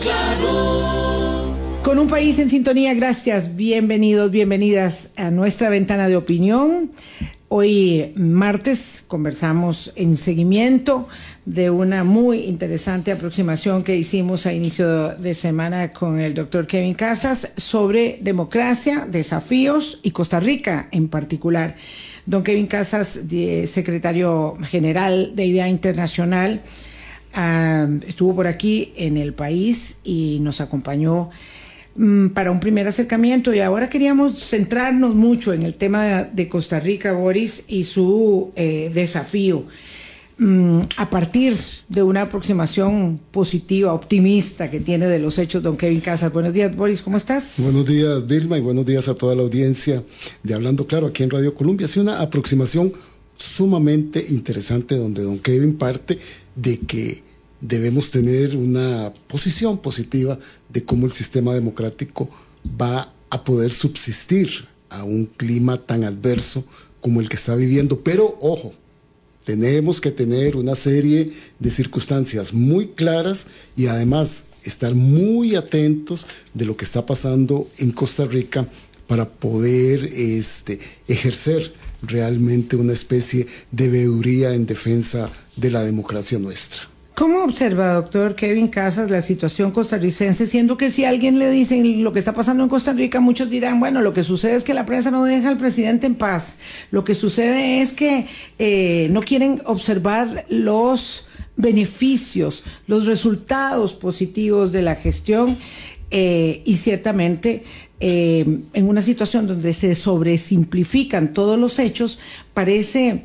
claro. Con un país en sintonía, gracias, bienvenidos, bienvenidas a nuestra ventana de opinión. Hoy martes conversamos en seguimiento de una muy interesante aproximación que hicimos a inicio de semana con el doctor Kevin Casas sobre democracia, desafíos y Costa Rica en particular. Don Kevin Casas, secretario general de Idea Internacional, ah, estuvo por aquí en el país y nos acompañó mm, para un primer acercamiento y ahora queríamos centrarnos mucho en el tema de, Costa Rica, Boris, y su eh, desafío. Mm, a partir de una aproximación positiva, optimista que tiene de los hechos don Kevin Casas. Buenos días, Boris, ¿cómo estás? Buenos días, Vilma, y buenos días a toda la audiencia de Hablando Claro aquí en Radio Colombia. Ha una aproximación sumamente interesante donde don Kevin parte de que debemos tener una posición positiva de cómo el sistema democrático va a poder subsistir a un clima tan adverso como el que está viviendo. Pero, ojo, tenemos que tener una serie de circunstancias muy claras y además estar muy atentos de lo que está pasando en Costa Rica para poder este, ejercer realmente una especie de veeduría en defensa de la democracia nuestra. ¿Cómo observa, doctor Kevin Casas, la situación costarricense? Siendo que si alguien le dice lo que está pasando en Costa Rica, muchos dirán, bueno, lo que sucede es que la prensa no deja al presidente en paz. Lo que sucede es que eh, no quieren observar los beneficios, los resultados positivos de la gestión eh, y ciertamente eh, en una situación donde se sobresimplifican todos los hechos, parece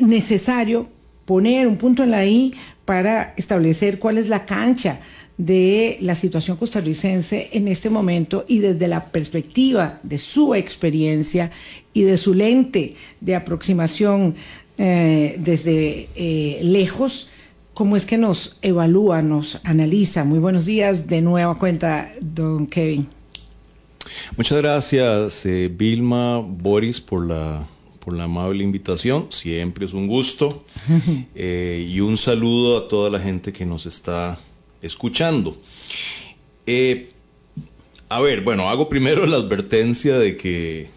necesario poner un punto en la I para establecer cuál es la cancha de la situación costarricense en este momento y desde la perspectiva de su experiencia y de su lente de aproximación eh, desde eh, lejos, cómo es que nos evalúa, nos analiza. Muy buenos días de nueva cuenta, don Kevin. Muchas gracias, eh, Vilma, Boris, por la por la amable invitación. Siempre es un gusto. Eh, y un saludo a toda la gente que nos está escuchando. Eh, a ver, bueno, hago primero la advertencia de que,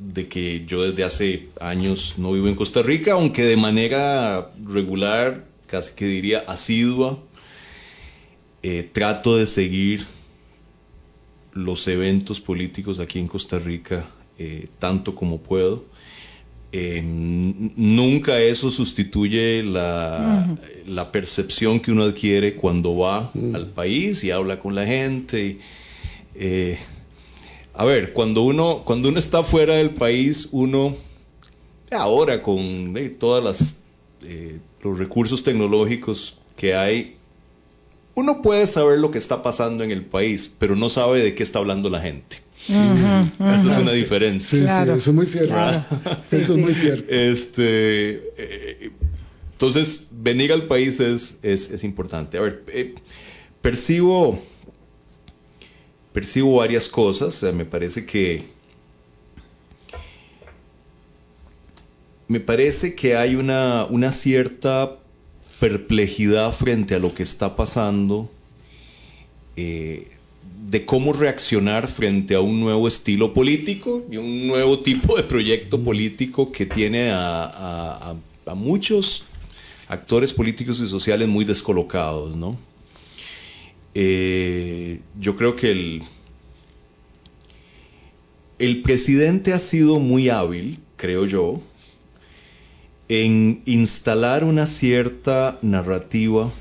de que yo desde hace años no vivo en Costa Rica, aunque de manera regular, casi que diría asidua, eh, trato de seguir los eventos políticos aquí en Costa Rica eh, tanto como puedo. Eh, nunca eso sustituye la, percepción que uno adquiere cuando va mm. al país y habla con la gente. Eh, a ver, cuando uno, cuando uno está fuera del país, uno, ahora con todos los recursos tecnológicos que hay, uno puede saber lo que está pasando en el país, pero no sabe de qué está hablando la gente. Eso es una diferencia. Sí, sí, eso es muy cierto. eso es muy cierto. Este, eh, entonces, venir al país es, es, importante. A ver, eh, percibo, percibo varias cosas. me parece que me parece que hay una, una cierta perplejidad frente a lo que está pasando. Eh, de cómo reaccionar frente a un nuevo estilo político y un nuevo tipo de proyecto político que tiene a, muchos actores políticos y sociales muy descolocados, ¿no? Eh, yo creo que el, el presidente ha sido muy hábil, creo yo, en instalar una cierta narrativa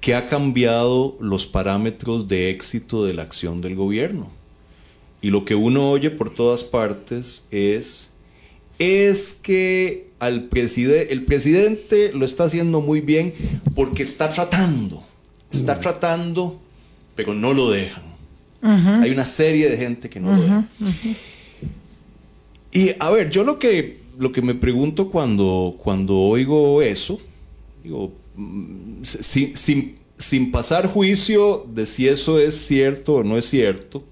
que ha cambiado los parámetros de éxito de la acción del gobierno. Y lo que uno oye por todas partes es, es que al el presidente lo está haciendo muy bien porque está tratando, está mm. tratando, pero no lo dejan. Hay una serie de gente que no lo deja. Y a ver, yo lo que, lo que me pregunto cuando, cuando oigo eso, digo, sin, sin, pasar juicio de si eso es cierto o no es cierto,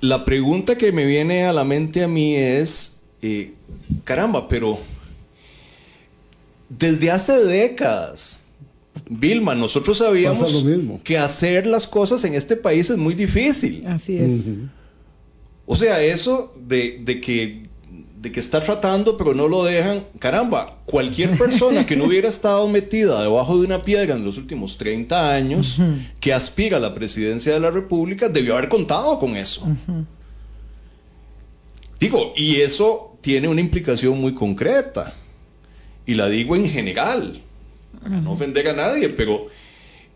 la pregunta que me viene a la mente a mí es, eh, caramba, pero desde hace décadas Vilma, nosotros sabíamos que hacer las cosas en este país es muy difícil. Así es. O sea, eso de, de, que de que está tratando pero no lo dejan, caramba, cualquier persona que no hubiera estado metida debajo de una piedra en los últimos 30 años, que aspira a la presidencia de la República, debió haber contado con eso. Digo, y eso tiene una implicación muy concreta, y la digo en general, para no ofender a nadie, pero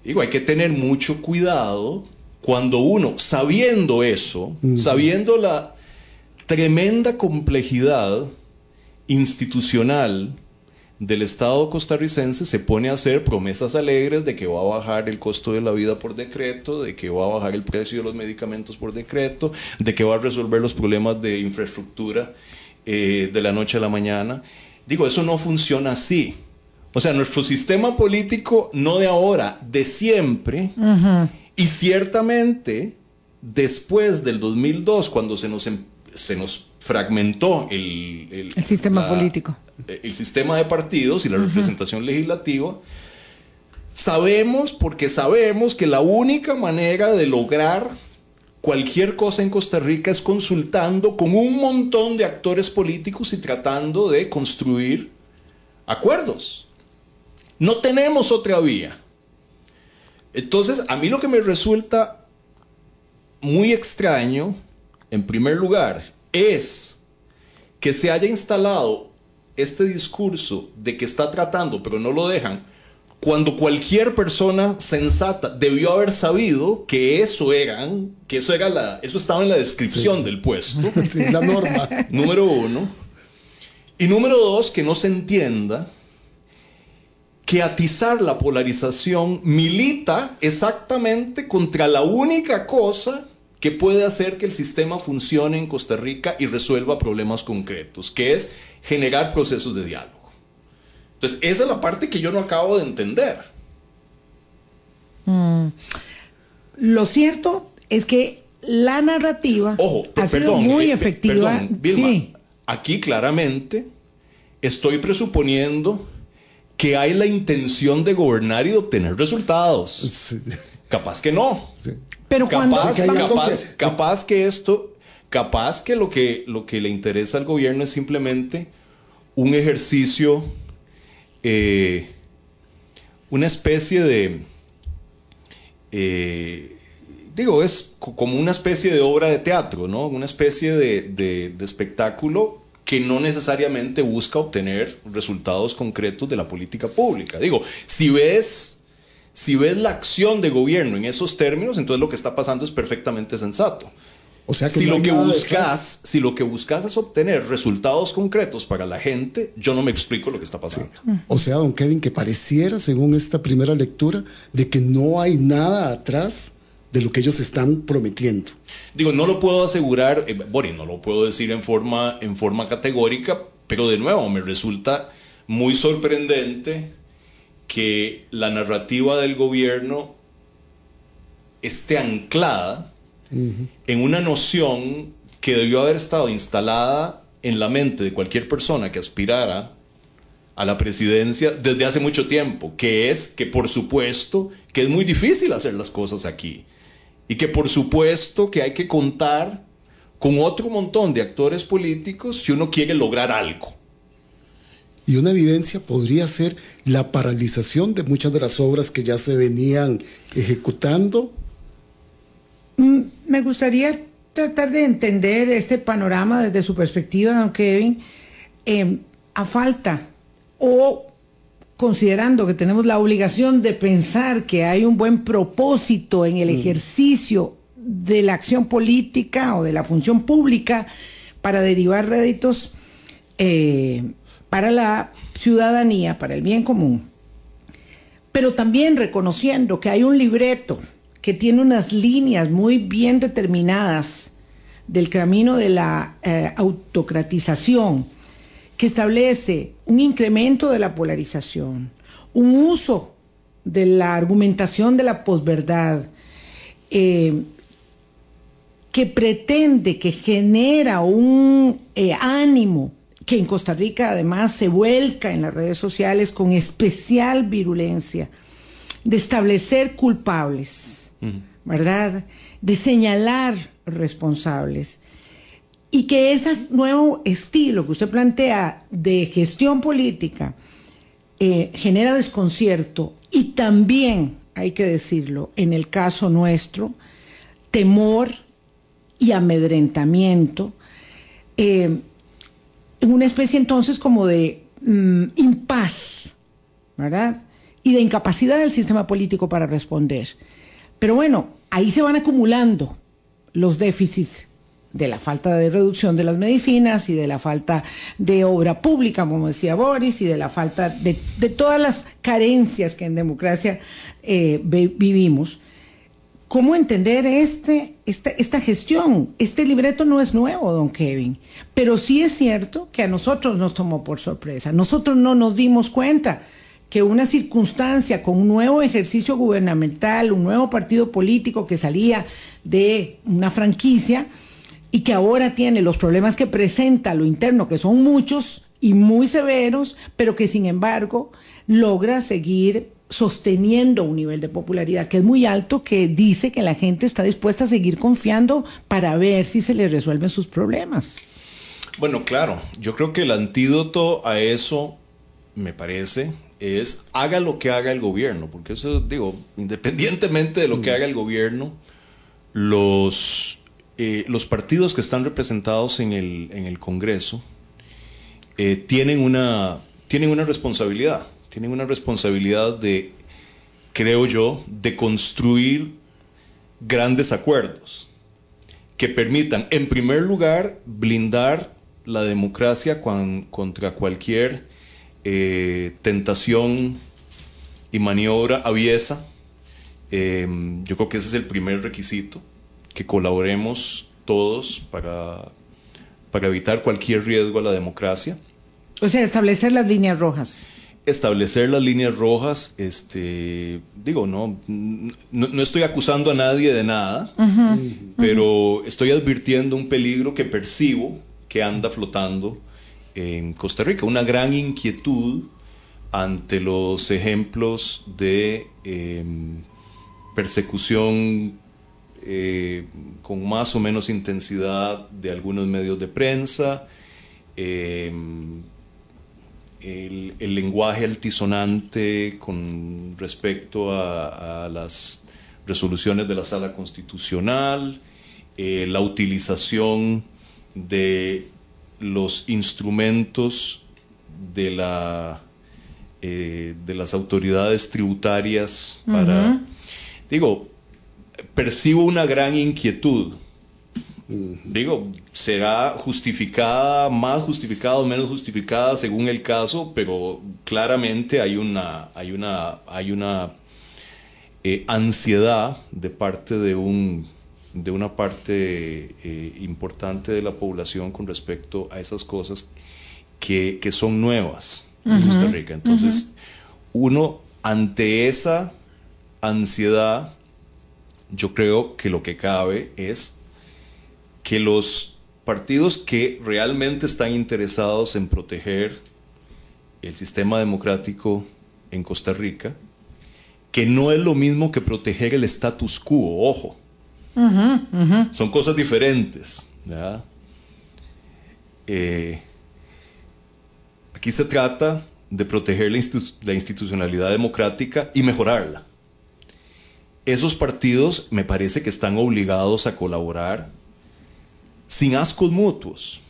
digo, hay que tener mucho cuidado cuando uno, sabiendo eso, sabiendo la tremenda complejidad institucional del Estado costarricense se pone a hacer promesas alegres de que va a bajar el costo de la vida por decreto, de que va a bajar el precio de los medicamentos por decreto, de que va a resolver los problemas de infraestructura eh, de la noche a la mañana. Digo, eso no funciona así. O sea, nuestro sistema político no de ahora, de siempre, y ciertamente después del 2002, cuando se nos empezó se nos fragmentó el, el, sistema político. El sistema de partidos y la representación legislativa. Sabemos, porque sabemos que la única manera de lograr cualquier cosa en Costa Rica es consultando con un montón de actores políticos y tratando de construir acuerdos. No tenemos otra vía. Entonces, a mí lo que me resulta muy extraño en primer lugar, es que se haya instalado este discurso de que está tratando, pero no lo dejan, cuando cualquier persona sensata debió haber sabido que eso eran, que eso era la, eso estaba en la descripción del puesto. la norma. Número uno. Y número dos, que no se entienda que atizar la polarización milita exactamente contra la única cosa que puede hacer que el sistema funcione en Costa Rica y resuelva problemas concretos, que es generar procesos de diálogo. Entonces, esa es la parte que yo no acabo de entender. Mm. Lo cierto es que la narrativa ha sido muy eh, efectiva. Aquí claramente estoy presuponiendo que hay la intención de gobernar y de obtener resultados. Capaz que no. Pero capaz, capaz, capaz que esto, capaz que lo que lo que le interesa al gobierno es simplemente un ejercicio, eh, una especie de, eh, digo, es como una especie de obra de teatro, ¿no? Una especie de, de espectáculo que no necesariamente busca obtener resultados concretos de la política pública. Digo, si ves si ves la acción de gobierno en esos términos, entonces lo que está pasando es perfectamente sensato. O sea que si lo que buscas, si lo que buscas es obtener resultados concretos para la gente, yo no me explico lo que está pasando. O sea, don Kevin, que pareciera, según esta primera lectura, de que no hay nada atrás de lo que ellos están prometiendo. Digo, no lo puedo asegurar, eh, Boris, no lo puedo decir en forma, en forma categórica, pero de nuevo me resulta muy sorprendente que la narrativa del gobierno esté anclada en una noción que debió haber estado instalada en la mente de cualquier persona que aspirara a la presidencia desde hace mucho tiempo, que es que por supuesto que es muy difícil hacer las cosas aquí y que por supuesto que hay que contar con otro montón de actores políticos si uno quiere lograr algo. Y una evidencia podría ser la paralización de muchas de las obras que ya se venían ejecutando. Mm, me gustaría tratar de entender este panorama desde su perspectiva, don Kevin, em, a falta o considerando que tenemos la obligación de pensar que hay un buen propósito en el mm. ejercicio de la acción política o de la función pública para derivar réditos, eh, para la ciudadanía, para el bien común, pero también reconociendo que hay un libreto que tiene unas líneas muy bien determinadas del camino de la eh, autocratización, que establece un incremento de la polarización, un uso de la argumentación de la posverdad, eh, que pretende, que genera un eh, ánimo que en Costa Rica además se vuelca en las redes sociales con especial virulencia de establecer culpables, ¿verdad? De señalar responsables. Y que ese nuevo estilo que usted plantea de gestión política eh, genera desconcierto y también, hay que decirlo, en el caso nuestro, temor y amedrentamiento, eh, una especie entonces como de mm, impaz, ¿verdad? Y de incapacidad del sistema político para responder. Pero bueno, ahí se van acumulando los déficits de la falta de reducción de las medicinas y de la falta de obra pública, como decía Boris, y de la falta de, todas las carencias que en democracia eh, vivimos. ¿Cómo entender este, esta, esta gestión? Este libreto no es nuevo, don Kevin, pero sí es cierto que a nosotros nos tomó por sorpresa. Nosotros no nos dimos cuenta que una circunstancia con un nuevo ejercicio gubernamental, un nuevo partido político que salía de una franquicia y que ahora tiene los problemas que presenta lo interno, que son muchos y muy severos, pero que sin embargo logra seguir sosteniendo un nivel de popularidad que es muy alto, que dice que la gente está dispuesta a seguir confiando para ver si se le resuelven sus problemas. Bueno, claro, yo creo que el antídoto a eso, me parece, es haga lo que haga el gobierno, porque eso digo, independientemente de lo que mm. haga el gobierno, los, eh, los partidos que están representados en el, en el Congreso eh, tienen, una, tienen una responsabilidad tienen una responsabilidad de, creo yo, de construir grandes acuerdos que permitan, en primer lugar, blindar la democracia contra cualquier eh, tentación y maniobra aviesa. Em, yo creo que ese es el primer requisito, que colaboremos todos para, para evitar cualquier riesgo a la democracia. O sea, establecer las líneas rojas establecer las líneas rojas, este, digo, no, no, estoy acusando a nadie de nada, pero estoy advirtiendo un peligro que percibo que anda flotando en Costa Rica, una gran inquietud ante los ejemplos de em, persecución eh, con más o menos intensidad de algunos medios de prensa, em, el, lenguaje altisonante con respecto a, las resoluciones de la sala constitucional, eh, la utilización de los instrumentos de, la, eh, de las autoridades tributarias para... Digo, percibo una gran inquietud Digo, será justificada, más justificada o menos justificada según el caso, pero claramente hay una, hay una, hay una eh, ansiedad de parte de un de una parte eh, importante de la población con respecto a esas cosas que, son nuevas en Costa Rica. Entonces, uno ante esa ansiedad, yo creo que lo que cabe es que los partidos que realmente están interesados en proteger el sistema democrático en Costa Rica, que no es lo mismo que proteger el status quo, ojo. Son cosas diferentes. Eh, aquí se trata de proteger la institucionalidad democrática y mejorarla. Esos partidos me parece que están obligados a colaborar sin ascos mutuos,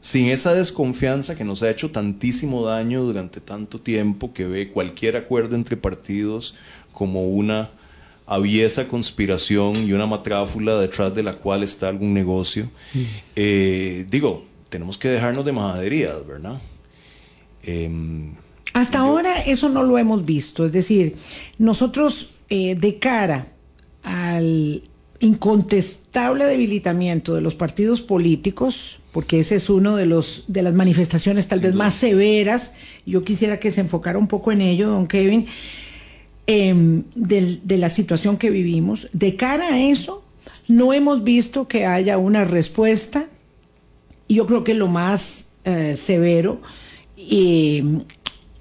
sin esa desconfianza que nos ha hecho tantísimo daño durante tanto tiempo, que ve cualquier acuerdo entre partidos como una aviesa conspiración y una matráfula detrás de la cual está algún negocio. Mm. Eh, digo, tenemos que dejarnos de majaderías, ¿verdad? Em, Hasta ahora eso no lo hemos visto, es decir, nosotros eh, de cara al incontestable debilitamiento de los partidos políticos, porque ese es uno de los de las manifestaciones tal vez más severas. Yo quisiera que se enfocara un poco en ello, don Kevin, em, de, la situación que vivimos. De cara a eso, no hemos visto que haya una respuesta. Y yo creo que lo más eh, severo em,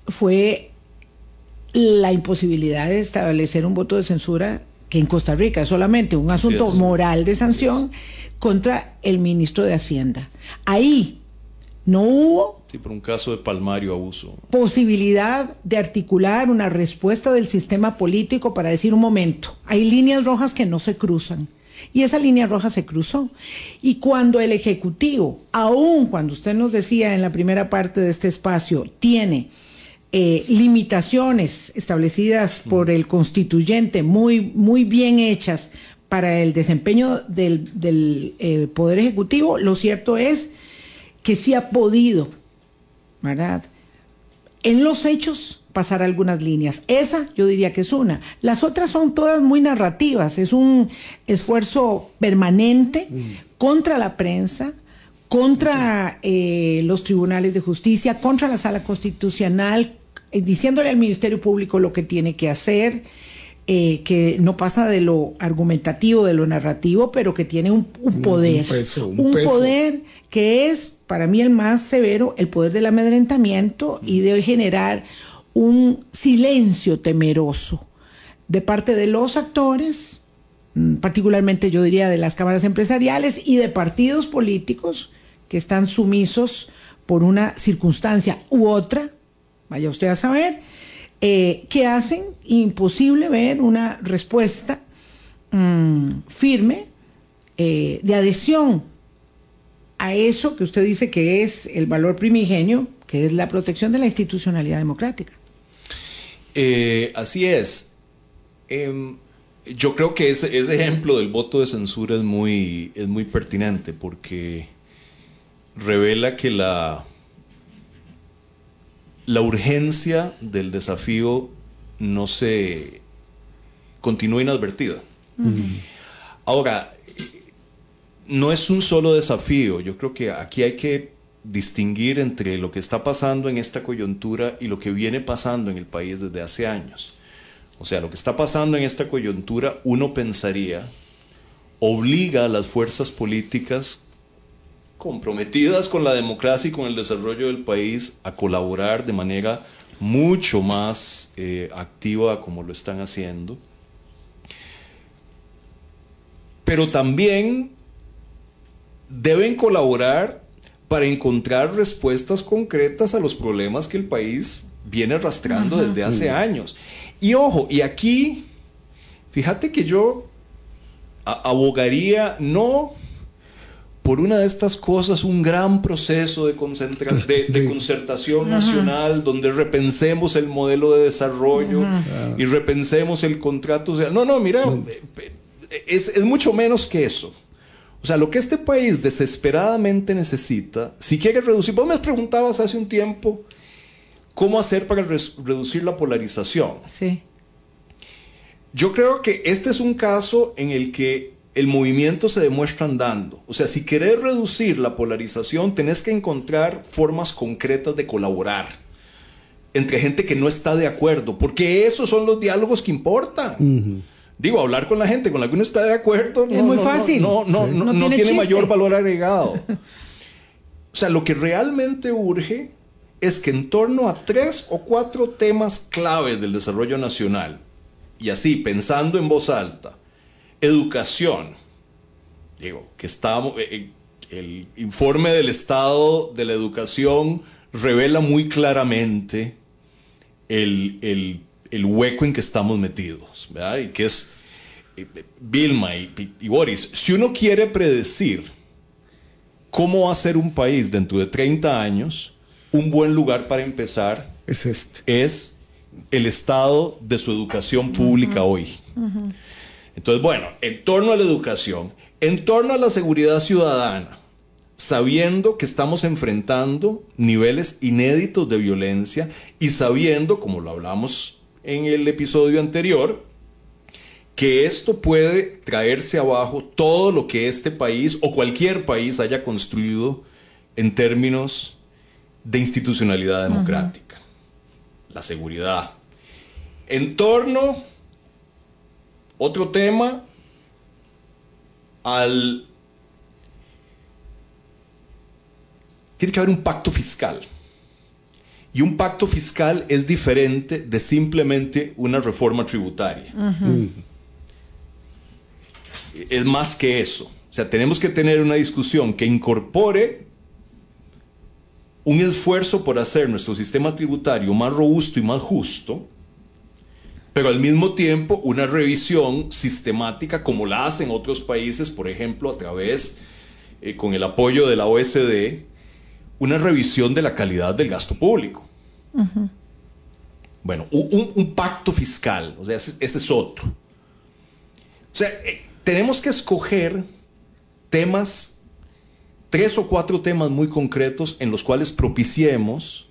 fue la imposibilidad de establecer un voto de censura que en Costa Rica es solamente un asunto moral de sanción contra el ministro de Hacienda. Ahí no hubo Sí, por un caso de palmario abuso. posibilidad de articular una respuesta del sistema político para decir un momento, hay líneas rojas que no se cruzan. Y esa línea roja se cruzó. Y cuando el Ejecutivo, aun cuando usted nos decía en la primera parte de este espacio, tiene eh, limitaciones establecidas por el constituyente muy, muy bien hechas para el desempeño del, del eh, Poder Ejecutivo, lo cierto es que sí ha podido, ¿verdad? En los hechos pasar algunas líneas. Esa yo diría que es una. Las otras son todas muy narrativas. Es un esfuerzo permanente contra la prensa, contra eh, los tribunales de justicia, contra la sala constitucional, diciéndole al Ministerio Público lo que tiene que hacer, eh, que no pasa de lo argumentativo, de lo narrativo, pero que tiene un, un poder. Un peso, un un peso. poder que es para mí el más severo, el poder del amedrentamiento y de generar un silencio temeroso de parte de los actores, mm, particularmente yo diría de las cámaras empresariales y de partidos políticos que están sumisos por una circunstancia u otra, vaya usted a saber, eh, que hacen imposible ver una respuesta mm, firme eh, de adhesión a eso que usted dice que es el valor primigenio, que es la protección de la institucionalidad democrática. Eh, así es. Em, yo creo que ese, ese ejemplo del voto de censura es muy, es muy pertinente porque revela que la, la urgencia del desafío no se continúa inadvertida. Ahora, no es un solo desafío, yo creo que aquí hay que distinguir entre lo que está pasando en esta coyuntura y lo que viene pasando en el país desde hace años. O sea, lo que está pasando en esta coyuntura, uno pensaría, obliga a las fuerzas políticas comprometidas con la democracia y con el desarrollo del país a colaborar de manera mucho más eh, activa como lo están haciendo. Pero también deben colaborar para encontrar respuestas concretas a los problemas que el país viene arrastrando desde hace años. Y ojo, y aquí, fíjate que yo abogaría no por una de estas cosas, un gran proceso de, concentra- de, concertación nacional, donde repensemos el modelo de desarrollo y repensemos el contrato. social. no, no, mira, eh, es, es mucho menos que eso. O sea, lo que este país desesperadamente necesita, si quiere reducir, vos me preguntabas hace un tiempo cómo hacer para reducir la polarización. Sí. Yo creo que este es un caso en el que el movimiento se demuestra andando. O sea, si querés reducir la polarización, tenés que encontrar formas concretas de colaborar entre gente que no está de acuerdo, porque esos son los diálogos que importan. Digo, hablar con la gente con la que uno está de acuerdo no, Es muy no, fácil. no, no, Sí. no- No no tiene tiene, mayor valor agregado. O sea, lo que realmente urge es que en torno a tres o cuatro temas claves del desarrollo nacional, y así pensando en voz alta, educación, digo, que estamos, eh, eh, el informe del estado de la educación revela muy claramente el, el- el hueco en que estamos metidos, ¿verdad? Y que es, eh, Vilma y, y- y Boris, si uno quiere predecir cómo va a ser un país dentro de 30 años, un buen lugar para empezar Es este. es el estado de su educación pública hoy. Entonces, bueno, en torno a la educación, en torno a la seguridad ciudadana, sabiendo que estamos enfrentando niveles inéditos de violencia y sabiendo, como lo hablamos en el episodio anterior, que esto puede traerse abajo todo lo que este país o cualquier país haya construido en términos de institucionalidad democrática, la seguridad. En torno, otro tema, al... Tiene que haber un pacto fiscal. Y un pacto fiscal es diferente de simplemente una reforma tributaria. Es más que eso. O sea, tenemos que tener una discusión que incorpore un esfuerzo por hacer nuestro sistema tributario más robusto y más justo, pero al mismo tiempo una revisión sistemática como la hacen otros países, por ejemplo, a través, eh, con el apoyo de la OSD, una revisión de la calidad del gasto público. Bueno, un, pacto fiscal, o sea, ese, es otro. O sea, eh, tenemos que escoger temas, tres o cuatro temas muy concretos en los cuales propiciemos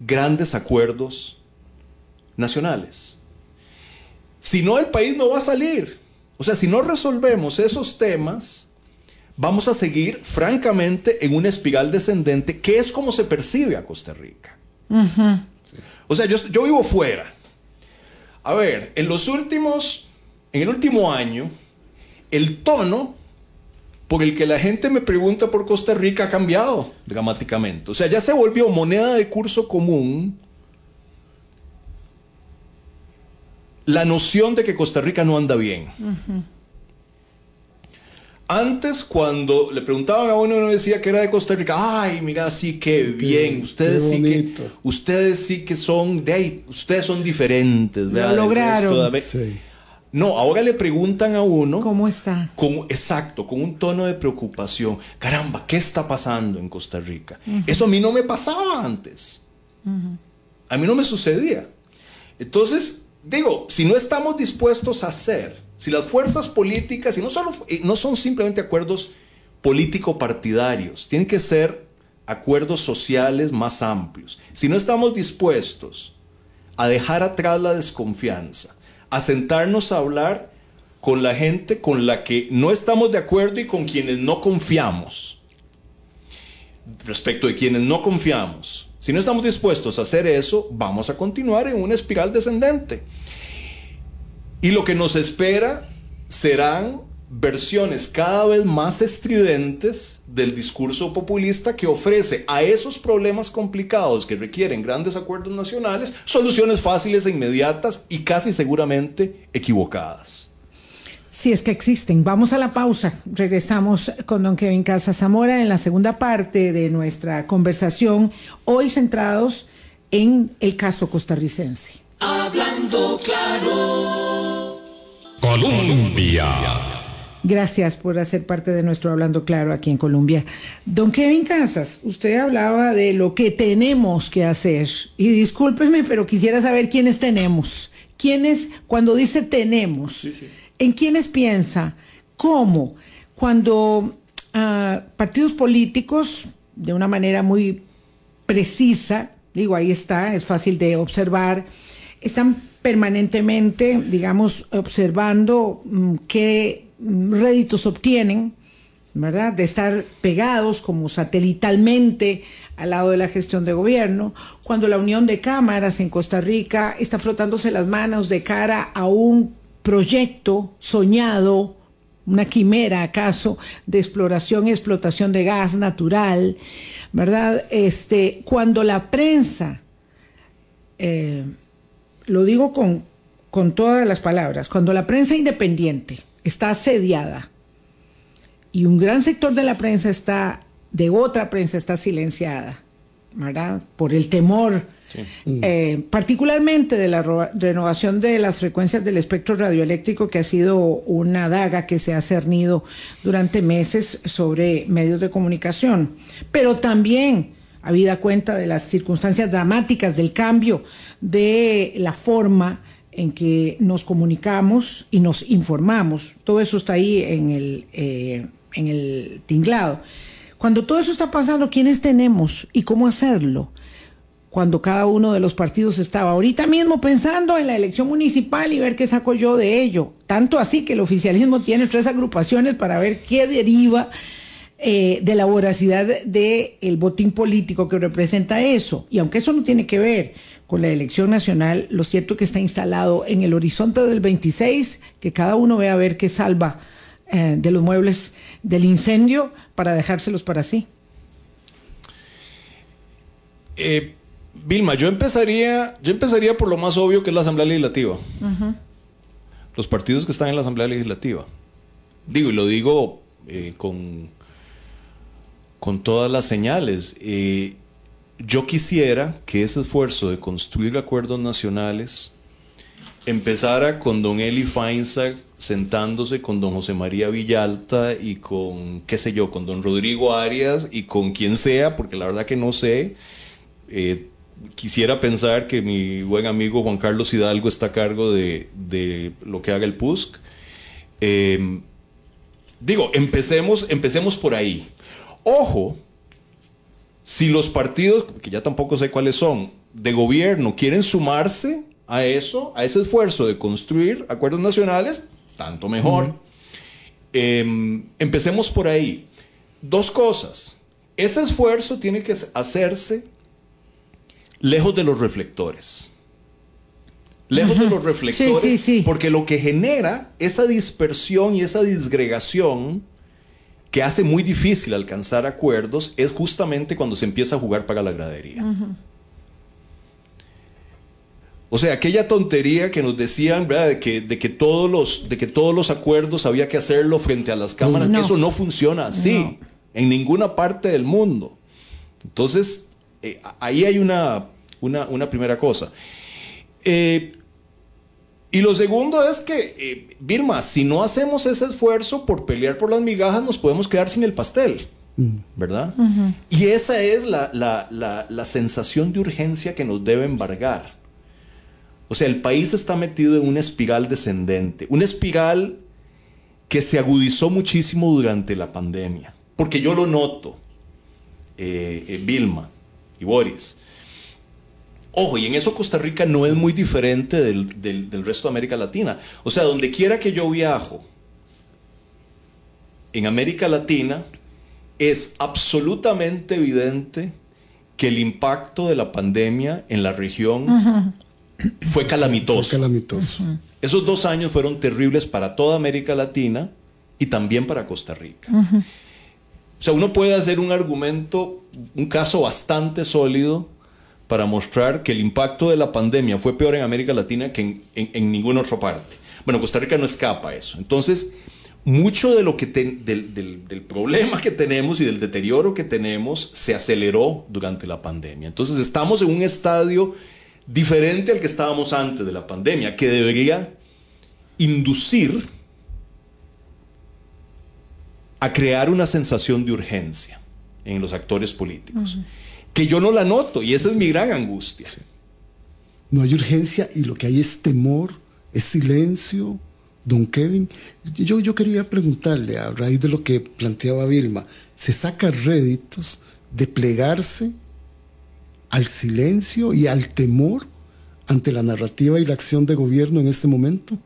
grandes acuerdos nacionales. Si no, el país no va a salir. O sea, si no resolvemos esos temas, vamos a seguir francamente en una espiral descendente, que es como se percibe a Costa Rica. O sea, yo, yo vivo fuera. A ver, en los últimos, en el último año, el tono por el que la gente me pregunta por Costa Rica ha cambiado dramáticamente. O sea, ya se volvió moneda de curso común la noción de que Costa Rica no anda bien. Antes, cuando le preguntaban a uno, uno decía que era de Costa Rica. Ay, mira, sí, qué bien. Ustedes sí que, ustedes sí que son de ahí. Ustedes son diferentes. Lo lograron. No, ahora le preguntan a uno. ¿Cómo está? Con, exacto, con un tono de preocupación. Caramba, ¿qué está pasando en Costa Rica? Eso a mí no me pasaba antes. A mí no me sucedía. Entonces, digo, si no estamos dispuestos a hacer si las fuerzas políticas, y no, solo, no son simplemente acuerdos político-partidarios, tienen que ser acuerdos sociales más amplios. Si no estamos dispuestos a dejar atrás la desconfianza, a sentarnos a hablar con la gente con la que no estamos de acuerdo y con quienes no confiamos, respecto de quienes no confiamos, si no estamos dispuestos a hacer eso, vamos a continuar en una espiral descendente. Y lo que nos espera serán versiones cada vez más estridentes del discurso populista que ofrece a esos problemas complicados que requieren grandes acuerdos nacionales soluciones fáciles e inmediatas y casi seguramente equivocadas. Si es que existen. Vamos a la pausa. Regresamos con don Kevin Casa Zamora en la segunda parte de nuestra conversación, hoy centrados en el caso costarricense. Hablando claro. Colombia. Gracias por hacer parte de nuestro Hablando Claro aquí en Colombia. Don Kevin Casas, usted hablaba de lo que tenemos que hacer. Y discúlpeme, pero quisiera saber quiénes tenemos. ¿Quiénes, cuando dice tenemos, en quiénes piensa? ¿Cómo? Cuando ah, partidos políticos, de una manera muy precisa, digo, ahí está, es fácil de observar, están permanentemente, digamos, observando mm, qué mm, réditos obtienen, ¿verdad? De estar pegados como satelitalmente al lado de la gestión de gobierno, cuando la unión de cámaras en Costa Rica está frotándose las manos de cara a un proyecto soñado, una quimera acaso, de exploración y explotación de gas natural, ¿verdad? Este, cuando la prensa eh, lo digo con, con todas las palabras, cuando la prensa independiente está asediada y un gran sector de la prensa está, de otra prensa está silenciada, ¿verdad? Por el temor, eh, particularmente de la renovación de las frecuencias del espectro radioeléctrico, que ha sido una daga que se ha cernido durante meses sobre medios de comunicación, pero también habida cuenta de las circunstancias dramáticas del cambio de la forma en que nos comunicamos y nos informamos. Todo eso está ahí en el, eh, en el tinglado. Cuando todo eso está pasando, ¿quiénes tenemos y cómo hacerlo? Cuando cada uno de los partidos estaba ahorita mismo pensando en la elección municipal y ver qué saco yo de ello. Tanto así que el oficialismo tiene tres agrupaciones para ver qué deriva eh, de la voracidad del botín político que representa eso. Y aunque eso no tiene que ver con la elección nacional, lo cierto que está instalado en el horizonte del 26, que cada uno vea a ver qué salva eh, de los muebles del incendio para dejárselos para sí. Eh, Vilma, yo empezaría, yo empezaría por lo más obvio que es la Asamblea Legislativa. Los partidos que están en la Asamblea Legislativa. Digo, y lo digo eh, con, con todas las señales. Eh, yo quisiera que ese esfuerzo de construir acuerdos nacionales empezara con don Eli Feinsack sentándose con don José María Villalta y con, qué sé yo, con don Rodrigo Arias y con quien sea, porque la verdad que no sé. Eh, quisiera pensar que mi buen amigo Juan Carlos Hidalgo está a cargo de, lo que haga el PUSC. Eh, digo, empecemos, empecemos por ahí. Ojo, si los partidos, que ya tampoco sé cuáles son, de gobierno quieren sumarse a eso, a ese esfuerzo de construir acuerdos nacionales, tanto mejor. Em, empecemos por ahí. Dos cosas. Ese esfuerzo tiene que hacerse lejos de los reflectores. Lejos de los reflectores, porque lo que genera esa dispersión y esa disgregación que hace muy difícil alcanzar acuerdos es justamente cuando se empieza a jugar para la gradería. O sea, aquella tontería que nos decían, ¿verdad? De que, de que, todos, los, de que todos los acuerdos había que hacerlo frente a las cámaras, eso no funciona así, en ninguna parte del mundo. Entonces, eh, ahí hay una, una, primera cosa. Eh, y lo segundo es que, eh, Birma, si no hacemos ese esfuerzo por pelear por las migajas, nos podemos quedar sin el pastel, mm. ¿verdad? Y esa es la, la sensación de urgencia que nos debe embargar. O sea, el país está metido en una espiral descendente, una espiral que se agudizó muchísimo durante la pandemia, porque yo lo noto, eh, eh, Vilma y Boris. Ojo, y en eso Costa Rica no es muy diferente del, del resto de América Latina. O sea, donde quiera que yo viajo, en América Latina, es absolutamente evidente que el impacto de la pandemia en la región fue calamitoso. calamitoso. Esos dos años fueron terribles para toda América Latina y también para Costa Rica. O sea, uno puede hacer un argumento, un caso bastante sólido para mostrar que el impacto de la pandemia fue peor en América Latina que en, ninguna otra parte. Bueno, Costa Rica no escapa a eso. Entonces, mucho de lo que del, del, problema que tenemos y del deterioro que tenemos se aceleró durante la pandemia. Entonces, estamos en un estadio diferente al que estábamos antes de la pandemia, que debería inducir a crear una sensación de urgencia en los actores políticos, que yo no la noto y esa es mi gran angustia. No hay urgencia y lo que hay es temor, es silencio. Don Kevin, yo, yo quería preguntarle a raíz de lo que planteaba Vilma, ¿se saca réditos de plegarse al silencio y al temor ante la narrativa y la acción de gobierno en este momento?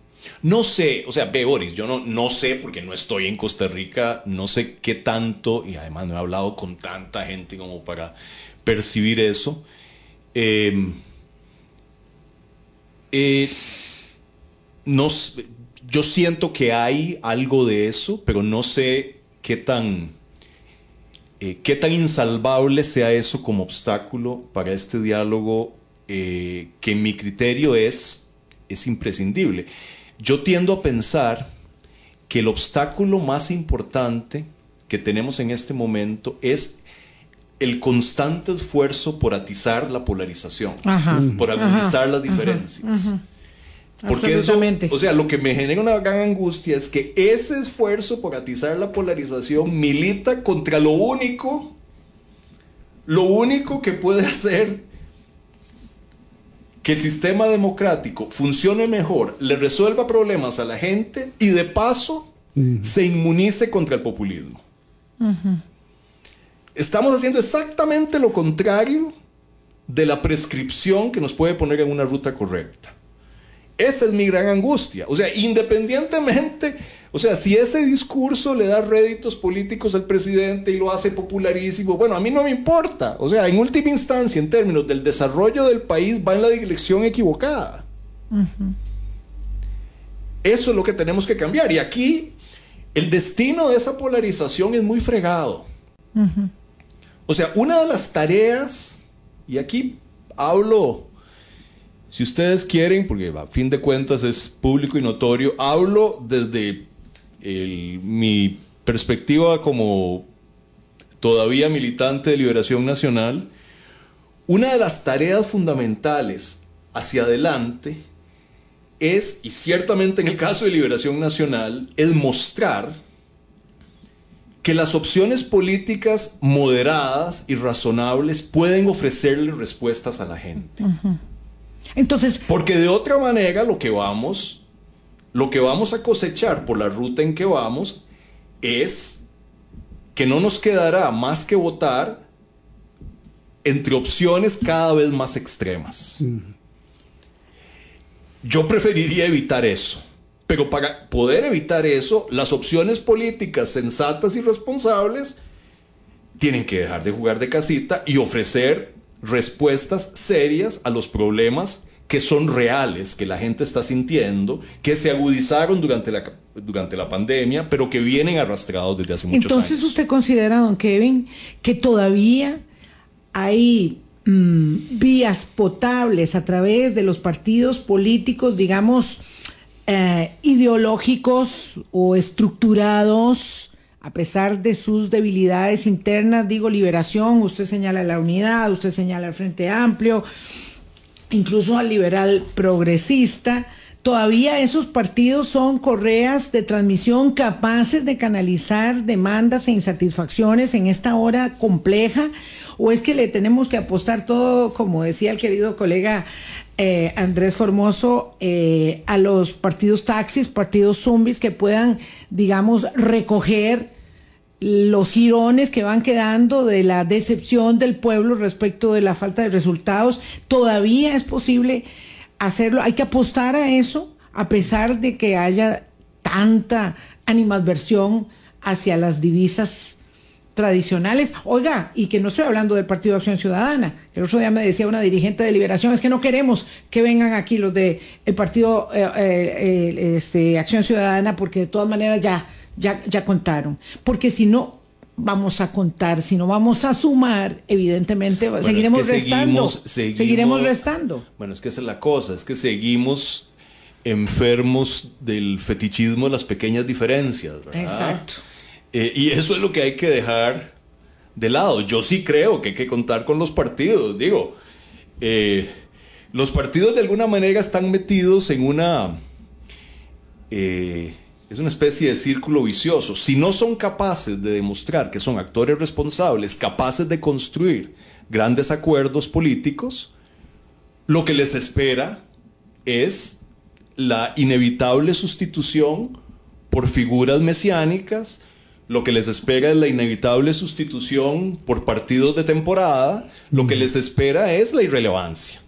No sé, o sea, ve Boris, yo no, no sé porque no estoy en Costa Rica, no sé qué tanto, y además no he hablado con tanta gente como para percibir eso. Em, eh, no, yo siento que hay algo de eso, pero no sé qué tan eh, ¿Qué tan insalvable sea eso como obstáculo para este diálogo eh, que en mi criterio es, es imprescindible? Yo tiendo a pensar que el obstáculo más importante que tenemos en este momento es el constante esfuerzo por atizar la polarización, por agudizar las diferencias. Porque eso, o sea, lo que me genera una gran angustia es que ese esfuerzo por atizar la polarización milita contra lo único, lo único que puede hacer que el sistema democrático funcione mejor, le resuelva problemas a la gente y de paso se inmunice contra el populismo. Estamos haciendo exactamente lo contrario de la prescripción que nos puede poner en una ruta correcta. Esa es mi gran angustia. O sea, independientemente, o sea, si ese discurso le da réditos políticos al presidente y lo hace popularísimo, bueno, a mí no me importa. O sea, en última instancia, en términos del desarrollo del país, va en la dirección equivocada. Eso es lo que tenemos que cambiar. Y aquí, el destino de esa polarización es muy fregado. O sea, una de las tareas, y aquí hablo, si ustedes quieren, porque a fin de cuentas es público y notorio, hablo desde mi perspectiva como todavía militante de Liberación Nacional. Una de las tareas fundamentales hacia adelante es, y ciertamente en el caso de Liberación Nacional, es mostrar que las opciones políticas moderadas y razonables pueden ofrecerle respuestas a la gente. Entonces, porque de otra manera lo que vamos lo que vamos a cosechar por la ruta en que vamos es que no nos quedará más que votar entre opciones cada vez más extremas. Yo preferiría evitar eso. Pero para poder evitar eso, las opciones políticas sensatas y responsables tienen que dejar de jugar de casita y ofrecer respuestas serias a los problemas que son reales, que la gente está sintiendo, que se agudizaron durante la, durante la pandemia, pero que vienen arrastrados desde hace muchos años. Entonces, ¿usted considera, don Kevin, que todavía hay mm, vías potables a través de los partidos políticos, digamos, eh, ideológicos o estructurados, a pesar de sus debilidades internas, digo liberación, usted señala la unidad, usted señala el Frente Amplio, incluso al liberal progresista, todavía esos partidos son correas de transmisión capaces de canalizar demandas e insatisfacciones en esta hora compleja o es que le tenemos que apostar todo, como decía el querido colega eh, Andrés Formoso, eh, a los partidos taxis, partidos zombies que puedan, digamos, recoger los girones que van quedando de la decepción del pueblo respecto de la falta de resultados. Todavía es posible hacerlo, hay que apostar a eso, a pesar de que haya tanta animadversión hacia las divisas tradicionales. Oiga, y que no estoy hablando del Partido de Acción Ciudadana. El otro día me decía una dirigente de Liberación, es que no queremos que vengan aquí los de el Partido eh, eh, este, Acción Ciudadana porque de todas maneras ya, ya, ya contaron. Porque si no, vamos a contar, si no vamos a sumar, evidentemente seguiremos restando. seguiremos restando. Bueno, es que esa es la cosa, es que seguimos enfermos del fetichismo de las pequeñas diferencias, ¿verdad? Exacto. Eh, y eso es lo que hay que dejar de lado. Yo sí creo que hay que contar con los partidos. Digo, eh, los partidos de alguna manera están metidos en una... Eh, es una especie de círculo vicioso. Si no son capaces de demostrar que son actores responsables, capaces de construir grandes acuerdos políticos, lo que les espera es la inevitable sustitución por figuras mesiánicas lo que les espera es la inevitable sustitución por partidos de temporada, lo que les espera es la irrelevancia.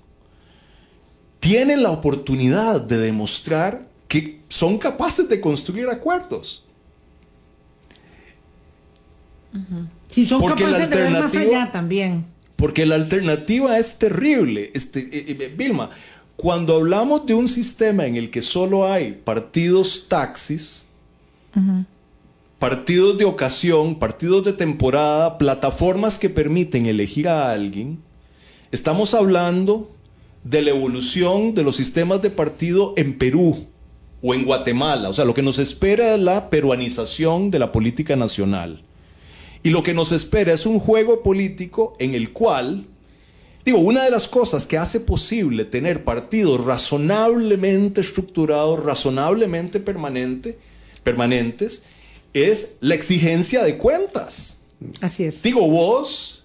Tienen la oportunidad de demostrar que son capaces de construir acuerdos. Si son capaces de ver más allá también. Porque la alternativa es terrible. Este, eh, eh, Vilma, cuando hablamos de un sistema en el que solo hay partidos taxis, partidos de ocasión, partidos de temporada, plataformas que permiten elegir a alguien, estamos hablando de la evolución de los sistemas de partido en Perú o en Guatemala. O sea, lo que nos espera es la peruanización de la política nacional. Y lo que nos espera es un juego político en el cual, digo, una de las cosas que hace posible tener partidos razonablemente estructurados, razonablemente permanente, permanentes, es la exigencia de cuentas. Así es. Digo, vos